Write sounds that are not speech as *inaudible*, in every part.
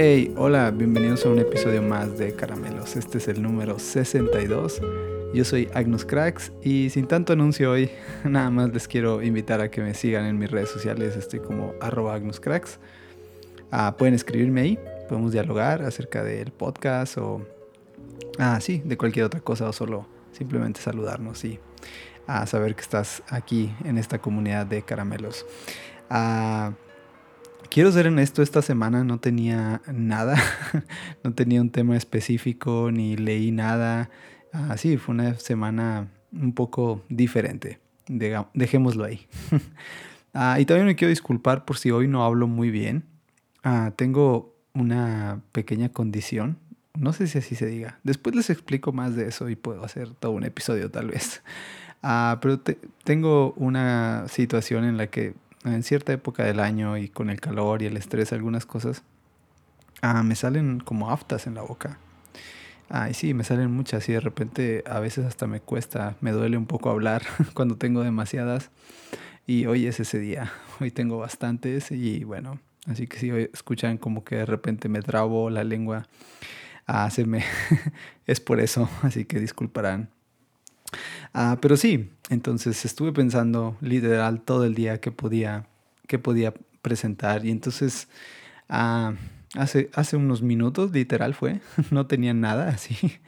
Hey, hola, bienvenidos a un episodio más de Caramelos. Este es el número 62. Yo soy Agnus Cracks y sin tanto anuncio hoy, *laughs* nada más les quiero invitar a que me sigan en mis redes sociales. Estoy como arroba Agnus Cracks. Ah, pueden escribirme ahí, podemos dialogar acerca del podcast o, ah, sí, de cualquier otra cosa o solo simplemente saludarnos y a saber que estás aquí en esta comunidad de caramelos. Ah, quiero ser honesto, esta semana no tenía nada, *laughs* no tenía un tema específico ni leí nada. Así ah, fue una semana un poco diferente, dejémoslo ahí. *laughs* Ah, y también me quiero disculpar por si hoy no hablo muy bien. Ah, tengo una pequeña condición, no sé si así se diga. Después les explico más de eso y puedo hacer todo un episodio tal vez. pero tengo una situación en la que en cierta época del año y con el calor y el estrés, algunas cosas, ah, me salen como aftas en la boca. Ah, y sí, me salen muchas y de repente a veces hasta me cuesta, me duele un poco hablar *laughs* cuando tengo demasiadas. Y hoy es ese día, *laughs* hoy tengo bastantes y bueno, así que si hoy escuchan como que de repente me trabo la lengua, ah, se me *laughs* es por eso, así que disculparán. Ah, pero sí, entonces estuve pensando literal todo el día que podía, podía presentar y entonces ah, hace, hace unos minutos literal fue, *laughs* no tenía nada así. *laughs*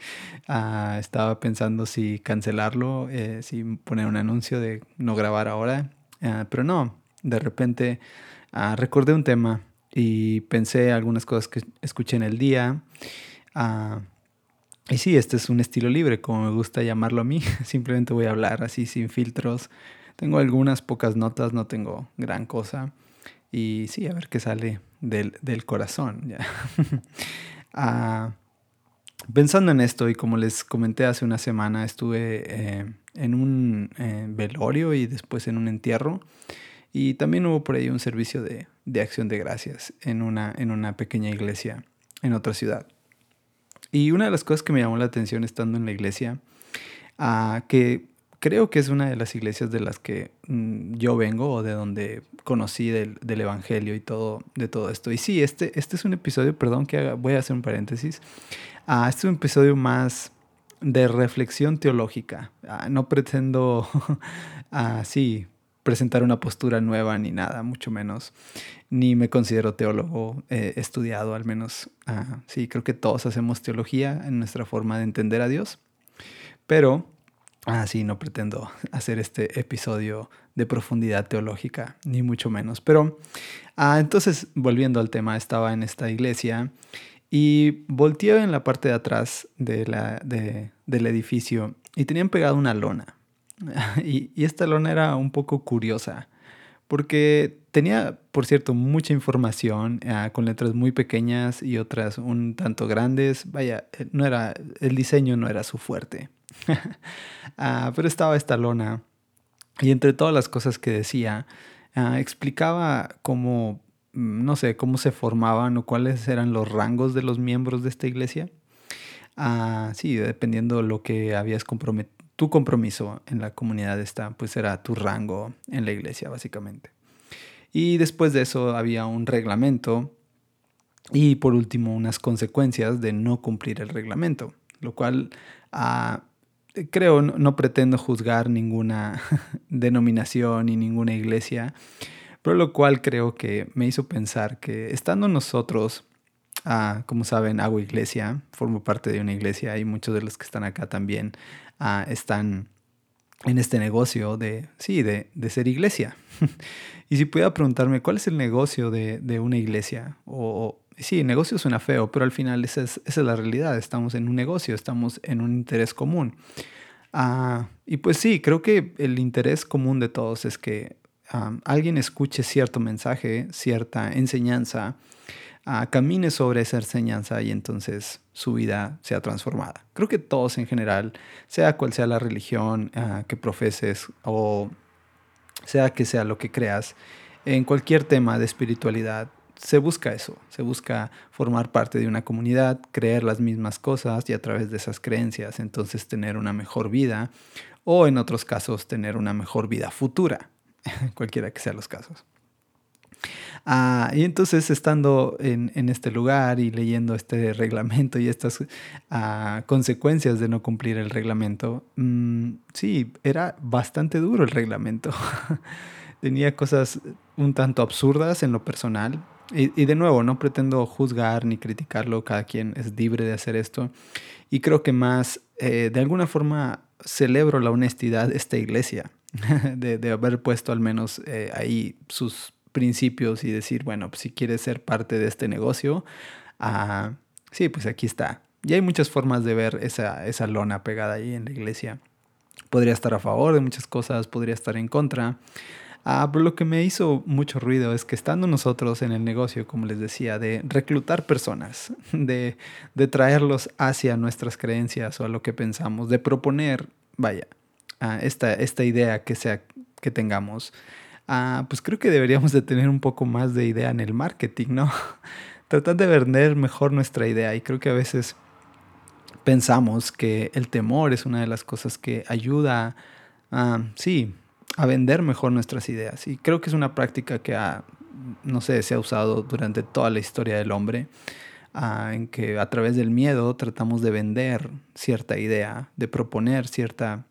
Ah, estaba pensando si cancelarlo, eh, si poner un anuncio de no grabar ahora, pero no, de repente recordé un tema y pensé algunas cosas que escuché en el día. Y sí, este es un estilo libre, como me gusta llamarlo a mí. *laughs* Simplemente voy a hablar así sin filtros. Tengo algunas pocas notas, no tengo gran cosa. Y sí, a ver qué sale del, corazón. ¿ya? *laughs* Ah, pensando en esto, y como les comenté hace una semana, estuve eh, en un eh, velorio y después en un entierro. Y también hubo por ahí un servicio de, de acción de gracias en una, en una pequeña iglesia en otra ciudad. Y una de las cosas que me llamó la atención estando en la iglesia, uh, que creo que es una de las iglesias de las que mm, yo vengo o de donde conocí del, del, Evangelio y todo, de todo esto. Y sí, este, este es un episodio, perdón que voy a hacer un paréntesis, uh, este es un episodio más de reflexión teológica. Uh, no pretendo, *laughs* sí, presentar una postura nueva ni nada, mucho menos. Ni me considero teólogo eh, estudiado, al menos. Ah, sí, creo que todos hacemos teología en nuestra forma de entender a Dios. Pero, ah, sí, no pretendo *laughs* hacer este episodio de profundidad teológica, ni mucho menos. Pero, ah, entonces, volviendo al tema, estaba en esta iglesia y volteé en la parte de atrás de la, del edificio y tenían pegado una lona *laughs* Y, esta lona era un poco curiosa, porque tenía, por cierto, mucha información ah, con letras muy pequeñas y otras un tanto grandes. Vaya, eh, no era, el diseño no era su fuerte. *laughs* Ah, pero estaba esta lona y entre todas las cosas que decía, ah, explicaba cómo, mm, no sé, cómo se formaban o cuáles eran los rangos de los miembros de esta iglesia. sí, dependiendo lo que habías comprometido tu compromiso en la comunidad está, pues era tu rango en la iglesia, básicamente. Y después de eso había un reglamento y por último unas consecuencias de no cumplir el reglamento, lo cual ah, creo no, pretendo juzgar ninguna *laughs* denominación ni ninguna iglesia, pero lo cual creo que me hizo pensar que estando nosotros Ah, como saben, hago iglesia, formo parte de una iglesia y muchos de los que están acá también ah, están en este negocio de, sí, de, de ser iglesia. *laughs* y si pudiera preguntarme, ¿cuál es el negocio de, de una iglesia? O, sí, negocio suena feo, pero al final esa es, esa es, la realidad. Estamos en un negocio, estamos en un interés común. Ah, y pues sí, creo que el interés común de todos es que alguien escuche cierto mensaje, cierta enseñanza, camine sobre esa enseñanza y entonces su vida sea transformada. Creo que todos en general, sea cual sea la religión ah, que profeses o sea que sea lo que creas, en cualquier tema de espiritualidad se busca eso, se busca formar parte de una comunidad, creer las mismas cosas y a través de esas creencias entonces tener una mejor vida o en otros casos tener una mejor vida futura, *laughs* cualquiera que sean los casos. Ah, y entonces estando en, este lugar y leyendo este reglamento y estas ah, consecuencias de no cumplir el reglamento, mm, sí, era bastante duro el reglamento. *laughs* Tenía cosas un tanto absurdas en lo personal. Y, de nuevo, no pretendo juzgar ni criticarlo, cada quien es libre de hacer esto. Y creo que más, eh, de alguna forma, celebro la honestidad de esta iglesia, *laughs* de, haber puesto al menos eh, ahí sus principios y decir, bueno, pues si quieres ser parte de este negocio, ah, sí, pues aquí está. Y hay muchas formas de ver esa, esa lona pegada ahí en la iglesia. Podría estar a favor de muchas cosas, podría estar en contra. Ah, pero lo que me hizo mucho ruido es que estando nosotros en el negocio, como les decía, de reclutar personas, *laughs* de, de traerlos hacia nuestras creencias o a lo que pensamos, de proponer, vaya, esta, esta idea que, sea, que tengamos, Ah, pues creo que deberíamos de tener un poco más de idea en el marketing, ¿no? *laughs* Tratar de vender mejor nuestra idea y creo que a veces pensamos que el temor es una de las cosas que ayuda, a, sí, a vender mejor nuestras ideas. Y creo que es una práctica que no sé, se ha usado durante toda la historia del hombre, ah, en que a través del miedo tratamos de vender cierta idea, de proponer cierta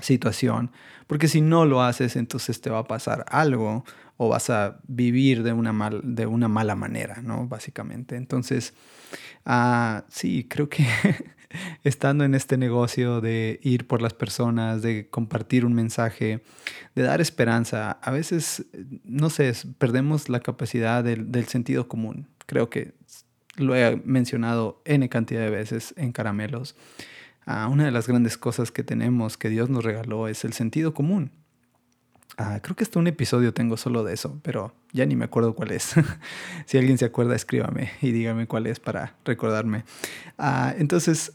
situación, porque si no lo haces, entonces te va a pasar algo o vas a vivir de una, mal, de una mala manera, ¿no? Básicamente. Entonces, uh, sí, creo que *laughs* estando en este negocio de ir por las personas, de compartir un mensaje, de dar esperanza, a veces, no sé, perdemos la capacidad del, del sentido común. Creo que lo he mencionado N cantidad de veces en caramelos una de las grandes cosas que tenemos, que Dios nos regaló, es el sentido común. Ah, creo que hasta un episodio tengo solo de eso, pero ya ni me acuerdo cuál es. *laughs* si alguien se acuerda, escríbame y dígame cuál es para recordarme. Ah, entonces,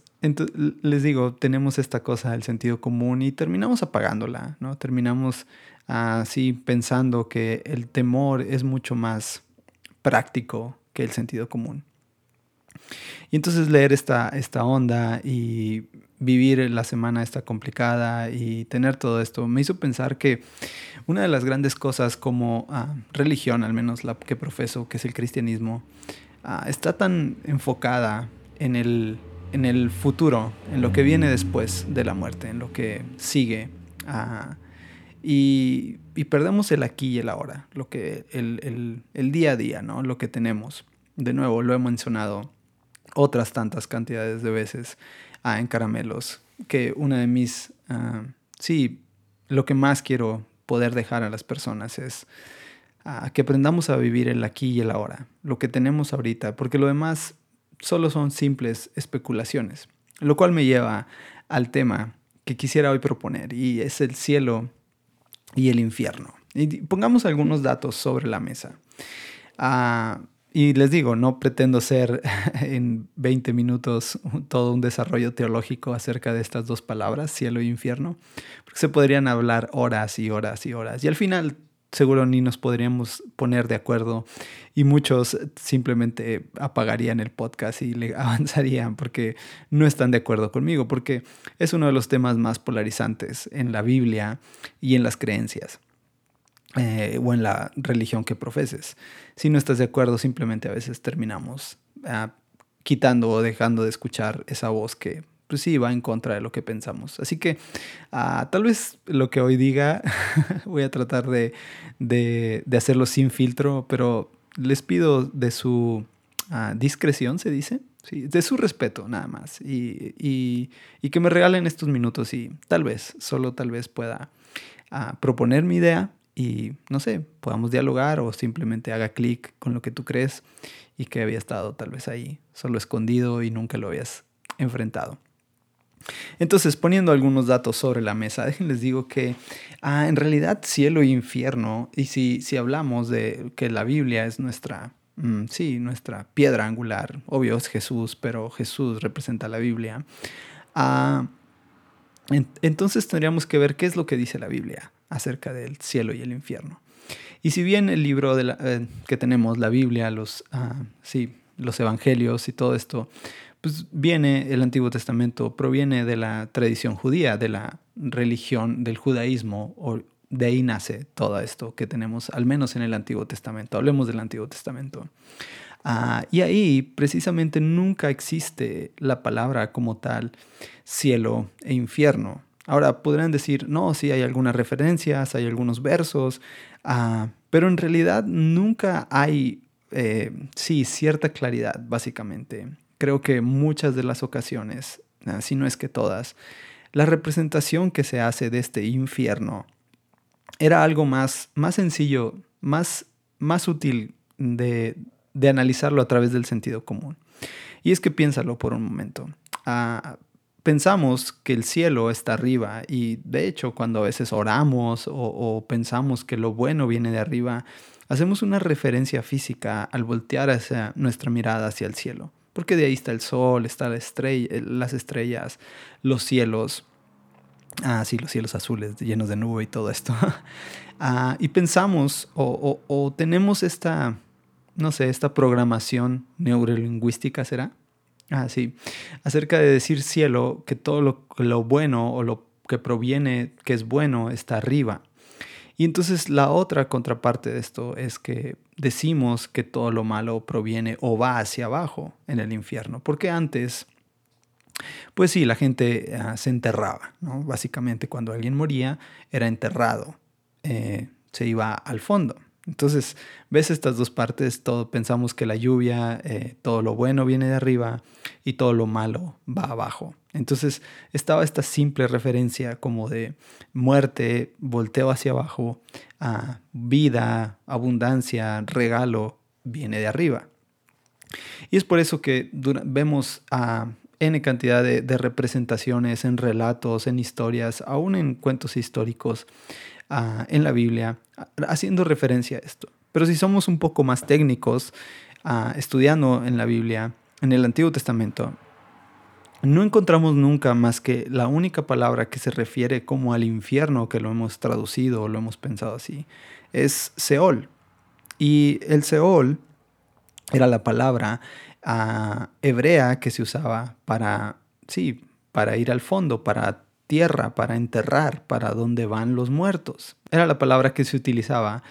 les digo, tenemos esta cosa del sentido común y terminamos apagándola, ¿no? Terminamos así pensando que el temor es mucho más práctico que el sentido común. Y entonces leer esta, esta onda y vivir la semana esta complicada y tener todo esto me hizo pensar que una de las grandes cosas como ah, religión, al menos la que profeso, que es el cristianismo, ah, está tan enfocada en el, en el futuro, en lo que viene después de la muerte, en lo que sigue. Ah, y, perdemos el aquí y el ahora, lo que, el, el, el día a día, ¿no? lo que tenemos. De nuevo, lo he mencionado otras tantas cantidades de veces ah, en caramelos, que una de mis, ah, sí, lo que más quiero poder dejar a las personas es ah, que aprendamos a vivir el aquí y el ahora, lo que tenemos ahorita, porque lo demás solo son simples especulaciones, lo cual me lleva al tema que quisiera hoy proponer y es el cielo y el infierno. Y pongamos algunos datos sobre la mesa. Y les digo, no pretendo ser *laughs* en 20 minutos todo un desarrollo teológico acerca de estas dos palabras, cielo e infierno, porque se podrían hablar horas y horas y horas. Y al final seguro ni nos podríamos poner de acuerdo y muchos simplemente apagarían el podcast y le *laughs* avanzarían porque no están de acuerdo conmigo, porque es uno de los temas más polarizantes en la Biblia y en las creencias. Eh, o en la religión que profeses. Si no estás de acuerdo, simplemente a veces terminamos ah, quitando o dejando de escuchar esa voz que pues sí va en contra de lo que pensamos. Así que ah, tal vez lo que hoy diga *laughs* voy a tratar de, de, hacerlo sin filtro, pero les pido de su ah, discreción, se dice. Sí, de su respeto nada más y, y, que me regalen estos minutos y tal vez, solo tal vez pueda proponer mi idea y no sé, podamos dialogar o simplemente haga clic con lo que tú crees y que había estado tal vez ahí solo escondido y nunca lo habías enfrentado. Entonces, poniendo algunos datos sobre la mesa, *laughs* déjenles digo que ah, en realidad cielo e infierno, y si, si hablamos de que la Biblia es nuestra, mm, sí, nuestra piedra angular, obvio es Jesús, pero Jesús representa la Biblia, ah, entonces tendríamos que ver qué es lo que dice la Biblia acerca del cielo y el infierno. Y si bien el libro de eh, que tenemos, la Biblia, los, ah, sí, los evangelios y todo esto, pues viene, el Antiguo Testamento proviene de la tradición judía, de la religión del judaísmo de ahí nace todo esto que tenemos, al menos en el Antiguo Testamento. Hablemos del Antiguo Testamento. Ah, y ahí precisamente nunca existe la palabra como tal cielo e infierno. Ahora podrán decir, no, sí hay algunas referencias, hay algunos versos, ah, pero en realidad nunca hay, eh, sí, cierta claridad, básicamente. Creo que muchas de las ocasiones, ah, si no es que todas, la representación que se hace de este infierno era algo más, más sencillo, más, más útil de, de analizarlo a través del sentido común. Y es que piénsalo por un momento. Ah, pensamos que el cielo está arriba y de hecho cuando a veces oramos o, pensamos que lo bueno viene de arriba, hacemos una referencia física al voltear hacia nuestra mirada hacia el cielo. Porque de ahí está el sol, está la estrella, las estrellas, los cielos. Ah, sí, los cielos azules llenos de nube y todo esto. *laughs* ah, y pensamos o tenemos esta, no sé, esta programación neurolingüística será. Ah, sí. Acerca de decir cielo, que todo lo, bueno o lo que proviene, que es bueno, está arriba. Y entonces la otra contraparte de esto es que decimos que todo lo malo proviene o va hacia abajo en el infierno. Porque antes, pues sí, la gente ah, se enterraba, ¿no? Básicamente cuando alguien moría era enterrado, eh, se iba al fondo. Entonces, ves estas dos partes, todo pensamos que la lluvia, eh, todo lo bueno viene de arriba y todo lo malo va abajo. Entonces, estaba esta simple referencia como de muerte, volteo hacia abajo, a vida, abundancia, regalo, viene de arriba. Y es por eso que vemos a N cantidad de, de representaciones en relatos, en historias, aún en cuentos históricos, en la Biblia haciendo referencia a esto. Pero si somos un poco más técnicos, estudiando en la Biblia, en el Antiguo Testamento, no encontramos nunca más que la única palabra que se refiere como al infierno, que lo hemos traducido o lo hemos pensado así, es Seol. Y el Seol era la palabra hebrea que se usaba para, sí, para ir al fondo, para tierra para enterrar, para donde van los muertos. Era la palabra que se utilizaba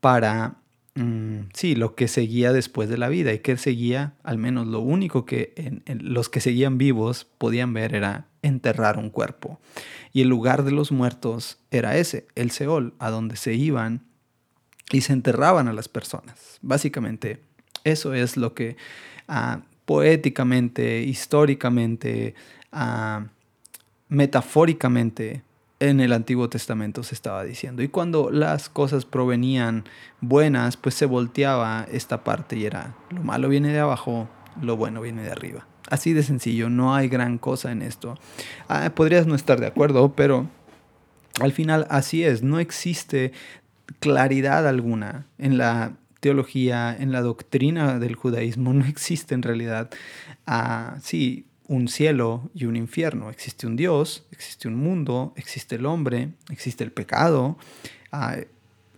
para, mm, sí, lo que seguía después de la vida y que seguía, al menos lo único que los que seguían vivos podían ver era enterrar un cuerpo. Y el lugar de los muertos era ese, el Seol, a donde se iban y se enterraban a las personas. Básicamente, eso es lo que ah, poéticamente, históricamente, ah, metafóricamente en el Antiguo Testamento se estaba diciendo. Y cuando las cosas provenían buenas, pues se volteaba esta parte y era lo malo viene de abajo, lo bueno viene de arriba. Así de sencillo, no hay gran cosa en esto. Ah, podrías no estar de acuerdo, pero al final así es, no existe claridad alguna en la teología, en la doctrina del judaísmo, no existe en realidad. Ah, sí, un cielo y un infierno. Existe un Dios, existe un mundo, existe el hombre, existe el pecado. Ah,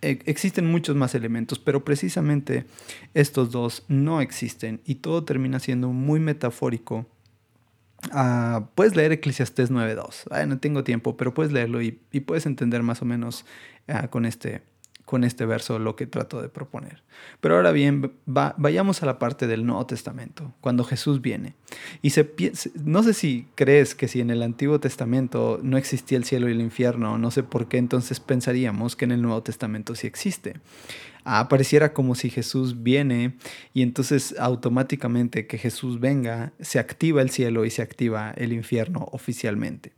e, existen muchos más elementos, pero precisamente estos dos no existen y todo termina siendo muy metafórico. Ah, puedes leer Eclesiastés 9.2. no tengo tiempo, pero puedes leerlo y, puedes entender más o menos ah, con este con este verso lo que trato de proponer. Pero ahora bien, vayamos a la parte del Nuevo Testamento, cuando Jesús viene. Y se, no sé si crees que si en el Antiguo Testamento no existía el cielo y el infierno, no sé por qué entonces pensaríamos que en el Nuevo Testamento sí existe. Ah, pareciera como si Jesús viene y entonces automáticamente que Jesús venga, se activa el cielo y se activa el infierno oficialmente.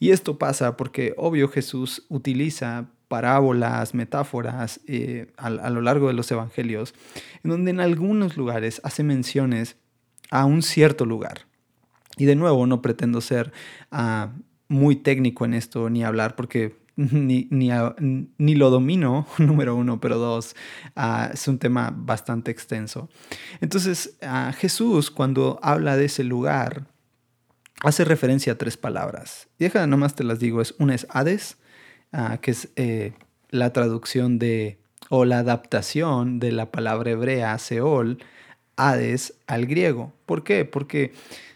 Y esto pasa porque obvio Jesús utiliza parábolas, metáforas eh, a, lo largo de los evangelios, en donde en algunos lugares hace menciones a un cierto lugar. Y de nuevo, no pretendo ser ah, muy técnico en esto ni hablar porque *laughs* ni, ni, lo domino, *laughs* número uno, pero dos, ah, es un tema bastante extenso. Entonces, ah, Jesús cuando habla de ese lugar, hace referencia a tres palabras. Y deja, nomás te las digo, es una es Hades, Ah, que es eh, la traducción de o la adaptación de la palabra hebrea Seol, Hades, al griego. ¿Por qué? Porque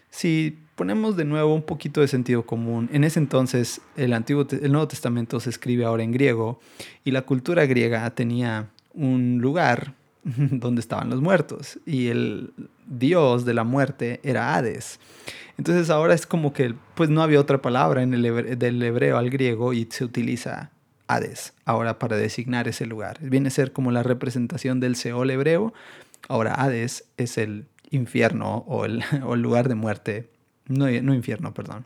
si ponemos de nuevo un poquito de sentido común, en ese entonces el, Antiguo, el Nuevo Testamento se escribe ahora en griego y la cultura griega tenía un lugar *laughs* donde estaban los muertos y el dios de la muerte era Hades. Entonces ahora es como que pues no había otra palabra en el del hebreo al griego y se utiliza Hades ahora para designar ese lugar. Viene a ser como la representación del Seol hebreo. Ahora Hades es el infierno o el, *laughs* lugar de muerte. No, no, infierno, perdón.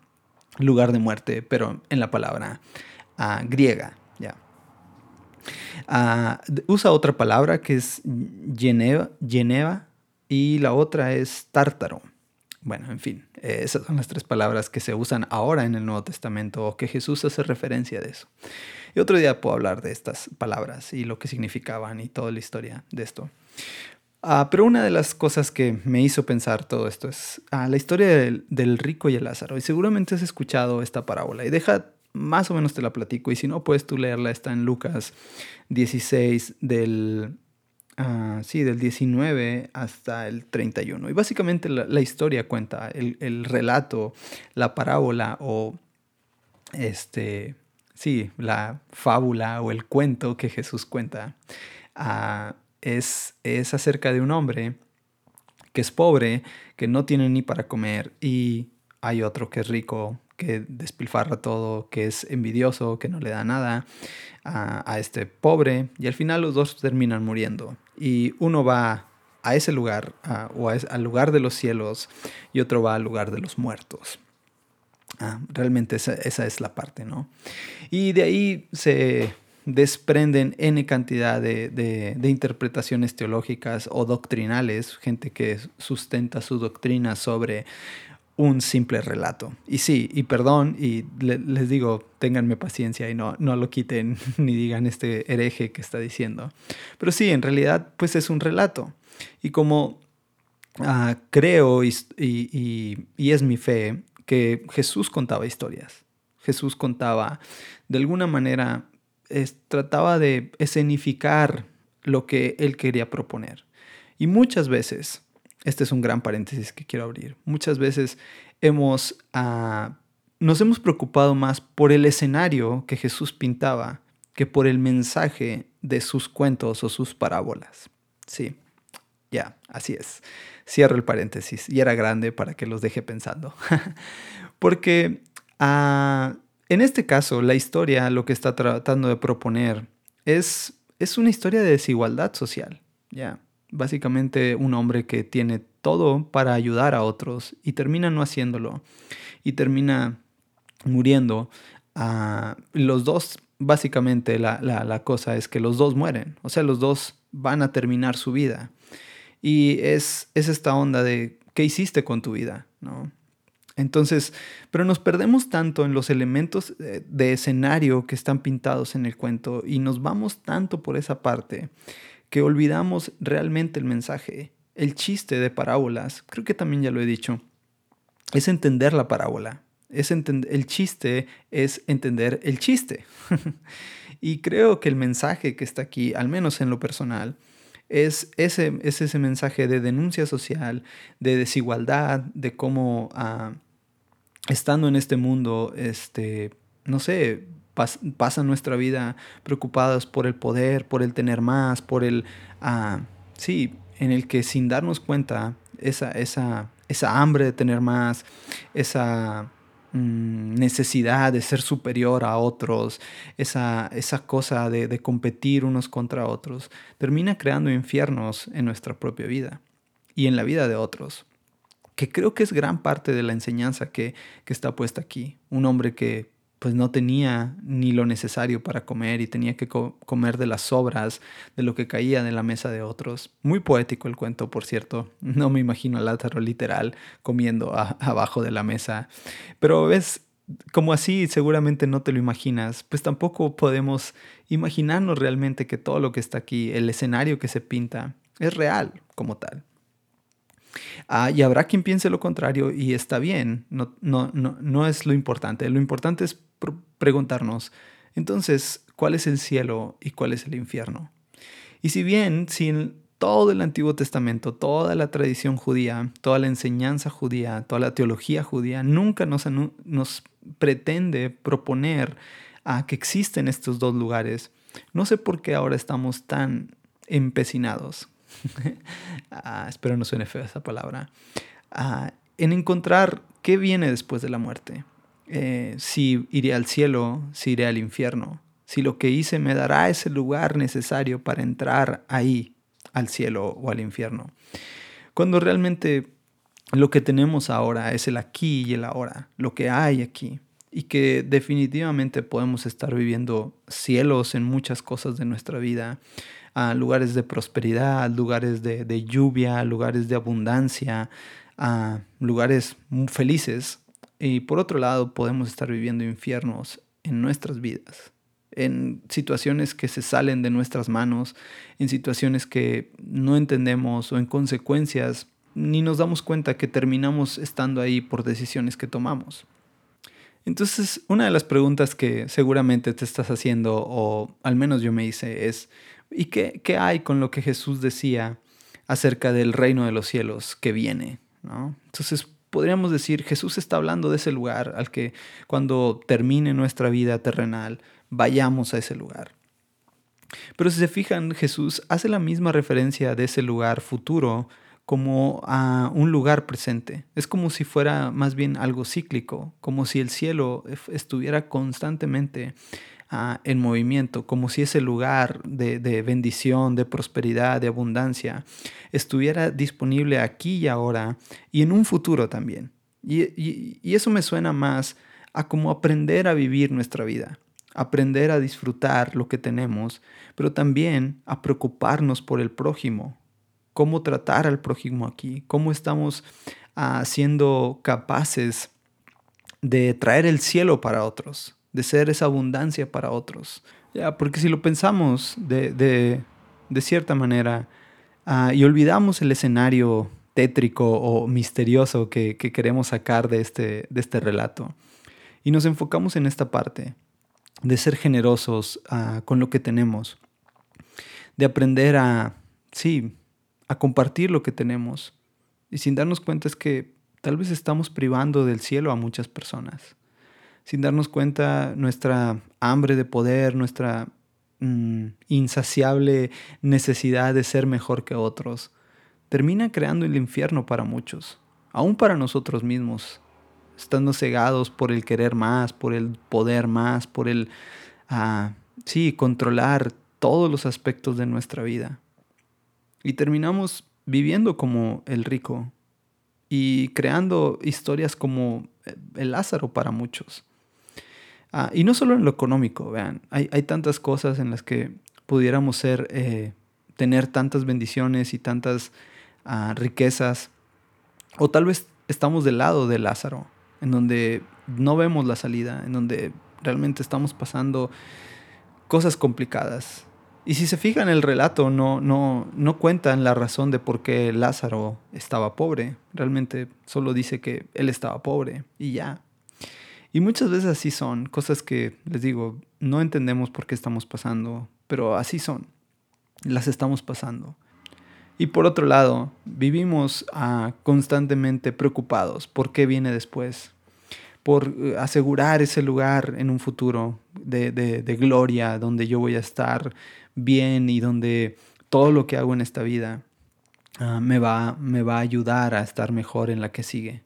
Lugar de muerte, pero en la palabra ah, griega. Ah, usa otra palabra que es Geneva, y la otra es tártaro. Bueno, en fin, esas son las tres palabras que se usan ahora en el Nuevo Testamento o que Jesús hace referencia de eso. Y otro día puedo hablar de estas palabras y lo que significaban y toda la historia de esto. Ah, pero una de las cosas que me hizo pensar todo esto es ah, la historia del, del, rico y el Lázaro. Y seguramente has escuchado esta parábola. Y deja, más o menos te la platico. Y si no, puedes tú leerla. Está en Lucas 16 del Ah, sí, del 19 hasta el 31. Y básicamente la, historia cuenta, el, relato, la parábola o este, sí, la fábula o el cuento que Jesús cuenta ah, es, es acerca de un hombre que es pobre, que no tiene ni para comer y hay otro que es rico, que despilfarra todo, que es envidioso, que no le da nada a, este pobre y al final los dos terminan muriendo y uno va a ese lugar o al lugar de los cielos y otro va al lugar de los muertos. Ah, realmente esa, es la parte, ¿no? Y de ahí se desprenden N cantidad de, de, interpretaciones teológicas o doctrinales, gente que sustenta su doctrina sobre un simple relato. Y sí, y perdón, y les digo, ténganme paciencia y no, no lo quiten *laughs* ni digan este hereje que está diciendo. Pero sí, en realidad, pues es un relato. Y como ah, creo y, y, es mi fe que Jesús contaba historias. Jesús contaba, de alguna manera, trataba de escenificar lo que él quería proponer. Y muchas veces este es un gran paréntesis que quiero abrir. Muchas veces hemos, ah, nos hemos preocupado más por el escenario que Jesús pintaba que por el mensaje de sus cuentos o sus parábolas. Sí, ya, así es. Cierro el paréntesis y era grande para que los deje pensando. *laughs* Porque ah, en este caso, la historia lo que está tratando de proponer es, es una historia de desigualdad social. Ya básicamente un hombre que tiene todo para ayudar a otros y termina no haciéndolo y termina muriendo. Ah, los dos, básicamente la, cosa es que los dos mueren, o sea, los dos van a terminar su vida. Y es, es esta onda de, ¿qué hiciste con tu vida? ¿No? Entonces, pero nos perdemos tanto en los elementos eh, de escenario que están pintados en el cuento y nos vamos tanto por esa parte que olvidamos realmente el mensaje. El chiste de parábolas, creo que también ya lo he dicho, es entender la parábola. Es el chiste es entender el chiste. *laughs* y creo que el mensaje que está aquí, al menos en lo personal, es ese, es ese mensaje de denuncia social, de desigualdad, de cómo ah, estando en este mundo, este, no sé, pasa nuestra vida preocupados por el poder, por el tener más, por el... Ah, sí, en el que sin darnos cuenta, esa, esa, esa hambre de tener más, esa mm, necesidad de ser superior a otros, esa, esa cosa de, de, competir unos contra otros, termina creando infiernos en nuestra propia vida y en la vida de otros, que creo que es gran parte de la enseñanza que, que está puesta aquí. Un hombre que pues no tenía ni lo necesario para comer y tenía que comer de las sobras de lo que caía de la mesa de otros. Muy poético el cuento, por cierto. *laughs* No me imagino a Lázaro literal comiendo abajo de la mesa. Pero ves, como así seguramente no te lo imaginas, pues tampoco podemos imaginarnos realmente que todo lo que está aquí, el escenario que se pinta, es real como tal. Ah, y habrá quien piense lo contrario y está bien, no, no, no, no es lo importante. Lo importante es preguntarnos, entonces, ¿cuál es el cielo y cuál es el infierno? Y si bien, si todo el Antiguo Testamento, toda la tradición judía, toda la enseñanza judía, toda la teología judía, nunca nos, nos pretende proponer a que existen estos dos lugares. No sé por qué ahora estamos tan empecinados. *laughs* Ah, espero no suene fea esa palabra. Ah, en encontrar qué viene después de la muerte. Eh, si iré al cielo, si iré al infierno, si lo que hice me dará ese lugar necesario para entrar ahí, al cielo o al infierno. Cuando realmente lo que tenemos ahora es el aquí y el ahora, lo que hay aquí, y que definitivamente podemos estar viviendo cielos en muchas cosas de nuestra vida, a lugares de prosperidad, lugares de, de lluvia, lugares de abundancia, a lugares muy felices. Y por otro lado, podemos estar viviendo infiernos en nuestras vidas, en situaciones que se salen de nuestras manos, en situaciones que no entendemos o en consecuencias ni nos damos cuenta que terminamos estando ahí por decisiones que tomamos. Entonces, una de las preguntas que seguramente te estás haciendo, o al menos yo me hice, es, ¿y qué, qué hay con lo que Jesús decía acerca del reino de los cielos que viene? ¿no? Entonces, podríamos decir, Jesús está hablando de ese lugar al que cuando termine nuestra vida terrenal, vayamos a ese lugar. Pero si se fijan, Jesús hace la misma referencia de ese lugar futuro como a un lugar presente. Es como si fuera más bien algo cíclico, como si el cielo estuviera constantemente ah, en movimiento, como si ese lugar de, bendición, de prosperidad, de abundancia, estuviera disponible aquí y ahora y en un futuro también. y eso me suena más a como aprender a vivir nuestra vida aprender a disfrutar lo que tenemos, pero también a preocuparnos por el prójimo, cómo tratar al prójimo aquí, cómo estamos ah, siendo capaces de traer el cielo para otros, de ser esa abundancia para otros. Ya, porque si lo pensamos de, cierta manera ah, y olvidamos el escenario tétrico o misterioso que, queremos sacar de este, de este relato y nos enfocamos en esta parte, de ser generosos ah, con lo que tenemos, de aprender a, sí, a compartir lo que tenemos. Y sin darnos cuenta es que tal vez estamos privando del cielo a muchas personas. Sin darnos cuenta nuestra hambre de poder, nuestra mm, insaciable necesidad de ser mejor que otros, termina creando el infierno para muchos, aún para nosotros mismos estando cegados por el querer más, por el poder más, por el, ah, sí, controlar todos los aspectos de nuestra vida. Y terminamos viviendo como el rico y creando historias como el Lázaro para muchos. Ah, y no solo en lo económico, vean, hay, tantas cosas en las que pudiéramos ser, eh, tener tantas bendiciones y tantas ah, riquezas, o tal vez estamos del lado de Lázaro, en donde no vemos la salida, en donde realmente estamos pasando cosas complicadas. Y si se fijan el relato, no, no, no cuentan la razón de por qué Lázaro estaba pobre. Realmente solo dice que él estaba pobre y ya. Y muchas veces así son, cosas que, les digo, no entendemos por qué estamos pasando, pero así son. Las estamos pasando. Y por otro lado, vivimos ah, constantemente preocupados por qué viene después, por eh, asegurar ese lugar en un futuro de, gloria, donde yo voy a estar bien y donde todo lo que hago en esta vida ah, me, va, me va a ayudar a estar mejor en la que sigue.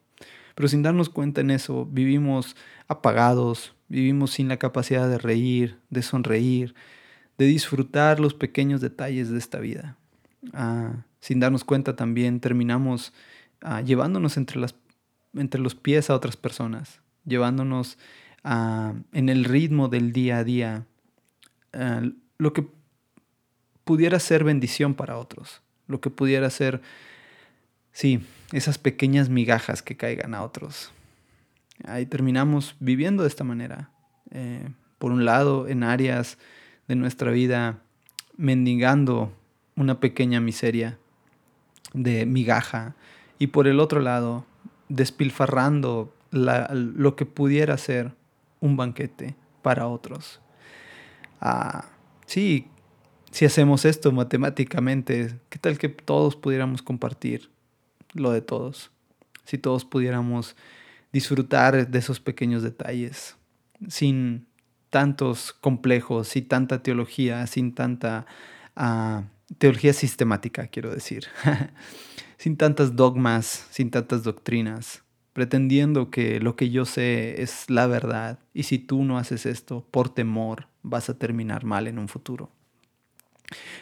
Pero sin darnos cuenta en eso, vivimos apagados, vivimos sin la capacidad de reír, de sonreír, de disfrutar los pequeños detalles de esta vida. Ah, sin darnos cuenta también terminamos ah, llevándonos entre, las, entre los pies a otras personas, llevándonos ah, en el ritmo del día a día lo que pudiera ser bendición para otros, lo que pudiera ser, sí, esas pequeñas migajas que caigan a otros. Ahí terminamos viviendo de esta manera. Eh, por un lado, en áreas de nuestra vida, mendigando una pequeña miseria de migaja y por el otro lado despilfarrando lo que pudiera ser un banquete para otros. Ah, sí, si hacemos esto matemáticamente, ¿qué tal que todos pudiéramos compartir lo de todos? Si todos pudiéramos disfrutar de esos pequeños detalles, sin tantos complejos, sin tanta teología, sin tanta ah, teología sistemática, quiero decir, *laughs* sin tantas dogmas, sin tantas doctrinas, pretendiendo que lo que yo sé es la verdad y si tú no haces esto por temor vas a terminar mal en un futuro.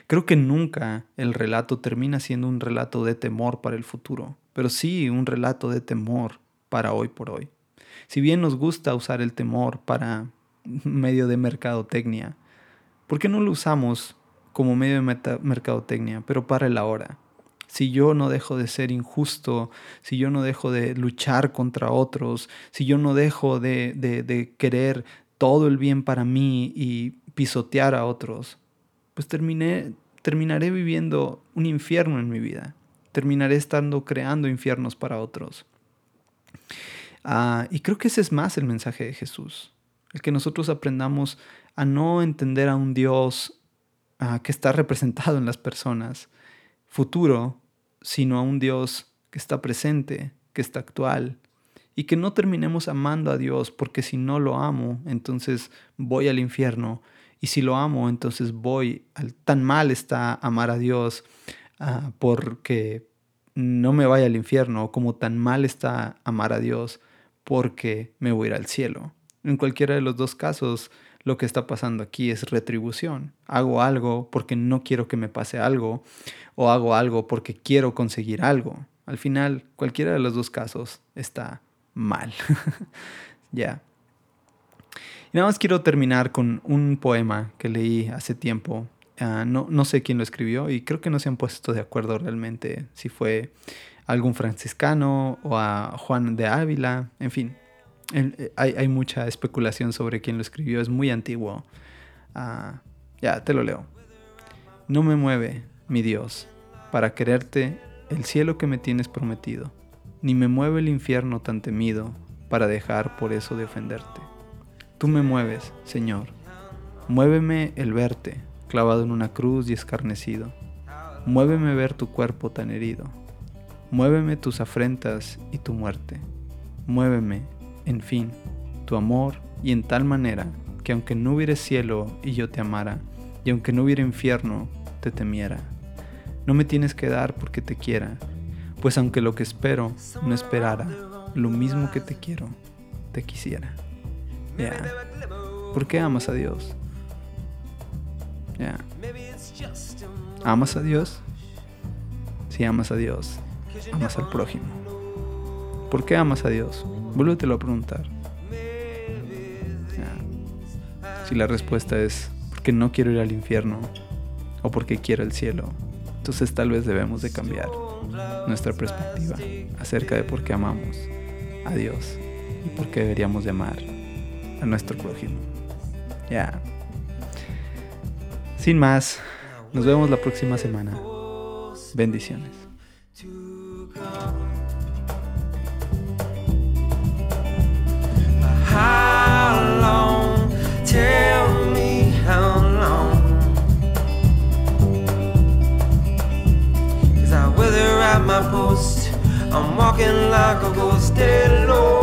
Creo que nunca el relato termina siendo un relato de temor para el futuro, pero sí un relato de temor para hoy por hoy. Si bien nos gusta usar el temor para *laughs* medio de mercadotecnia, ¿por qué no lo usamos como medio de mercadotecnia, pero para el ahora? Si yo no dejo de ser injusto, si yo no dejo de luchar contra otros, si yo no dejo de, de querer todo el bien para mí y pisotear a otros, pues terminé, terminaré viviendo un infierno en mi vida. Terminaré estando creando infiernos para otros. Ah, y creo que ese es más el mensaje de Jesús. El que nosotros aprendamos a no entender a un Dios ah, que está representado en las personas, futuro, sino a un Dios que está presente, que está actual. Y que no terminemos amando a Dios porque si no lo amo, entonces voy al infierno y si lo amo, entonces voy, al, tan mal está amar a Dios ah, porque no me vaya al infierno, como tan mal está amar a Dios porque me voy al cielo. En cualquiera de los dos casos, lo que está pasando aquí es retribución. Hago algo porque no quiero que me pase algo o hago algo porque quiero conseguir algo. Al final, cualquiera de los dos casos está mal. *laughs* ya. Y nada más quiero terminar con un poema que leí hace tiempo. Ah, no, no sé quién lo escribió y creo que no se han puesto de acuerdo realmente si fue algún franciscano o a Juan de Ávila, en fin. Eh, hay, hay mucha especulación sobre quién lo escribió, es muy antiguo. Ah, ya, te lo leo. No me mueve, mi Dios, para quererte el cielo que me tienes prometido, ni me mueve el infierno tan temido para dejar por eso de ofenderte. Tú me mueves, Señor. Muéveme el verte, clavado en una cruz y escarnecido. Muéveme ver tu cuerpo tan herido. Muéveme tus afrentas y tu muerte. Muéveme, en fin, tu amor y en tal manera que aunque no hubiera cielo y yo te amara, y aunque no hubiera infierno, te temiera. No me tienes que dar porque te quiera, pues aunque lo que espero no esperara, lo mismo que te quiero, te quisiera. ¿Por qué amas a Dios? ¿Amas a Dios? Si amas a Dios, amas al prójimo. ¿Por qué amas a Dios? Vuélvetelo a preguntar. Si la respuesta es porque no quiero ir al infierno o porque quiero el cielo, entonces tal vez debemos de cambiar nuestra perspectiva acerca de por qué amamos a Dios y por qué deberíamos de amar a nuestro prójimo. Ya. Sin más, nos vemos la próxima semana. Bendiciones. my post. I'm walking like a ghost, dead low.